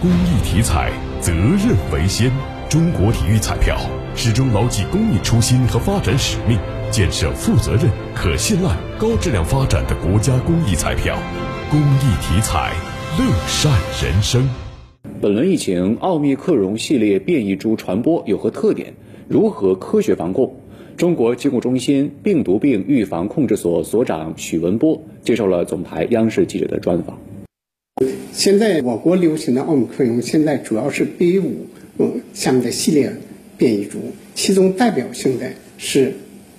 公益体彩，责任为先。中国体育彩票始终牢记公益初心和发展使命，建设负责任、可信赖、高质量发展的国家公益彩票。公益体彩，乐善人生。本轮疫情，奥密克戎系列变异株传播有何特点？如何科学防控？中国疾控中心病毒病预防控制所所长许文波接受了总台央视记者的专访。现在我国流行的奥密克戎，现在主要是 BA 五嗯下面的系列变异株，其中代表性的是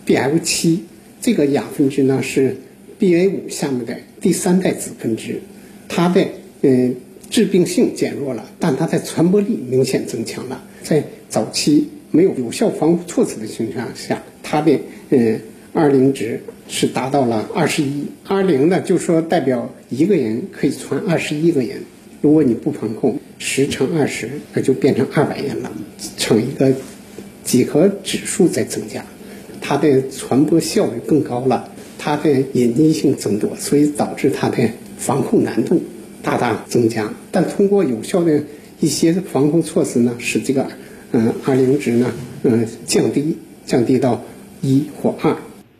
BF 七这个亚分支呢是 BA 五下面的第三代子分支，它的嗯致病性减弱了，但它的传播力明显增强了，在早期没有有效防护措施的情况下。它的嗯二零值是达到了二十一，二零呢就说代表一个人可以传二十一个人，如果你不防控，十乘二十那就变成二百人了，成一个几何指数在增加，它的传播效率更高了，它的隐匿性增多，所以导致它的防控难度大大增加。但通过有效的一些防控措施呢，使这个嗯二零值呢嗯降低，降低到。一或二。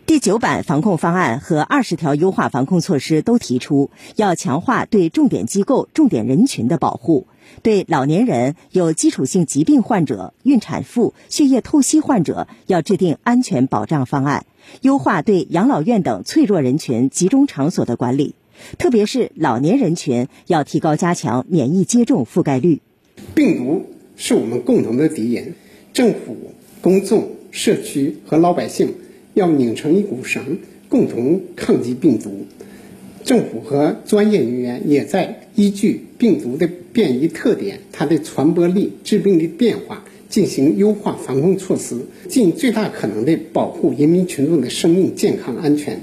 第九版防控方案和二十条优化防控措施都提出，要强化对重点机构、重点人群的保护，对老年人、有基础性疾病患者、孕产妇、血液透析患者要制定安全保障方案，优化对养老院等脆弱人群集中场所的管理，特别是老年人群要提高加强免疫接种覆盖率。病毒是我们共同的敌人，政府、公众。社区和老百姓要拧成一股绳，共同抗击病毒。政府和专业人员也在依据病毒的变异特点、它的传播力、致病的变化，进行优化防控措施，尽最大可能的保护人民群众的生命健康安全。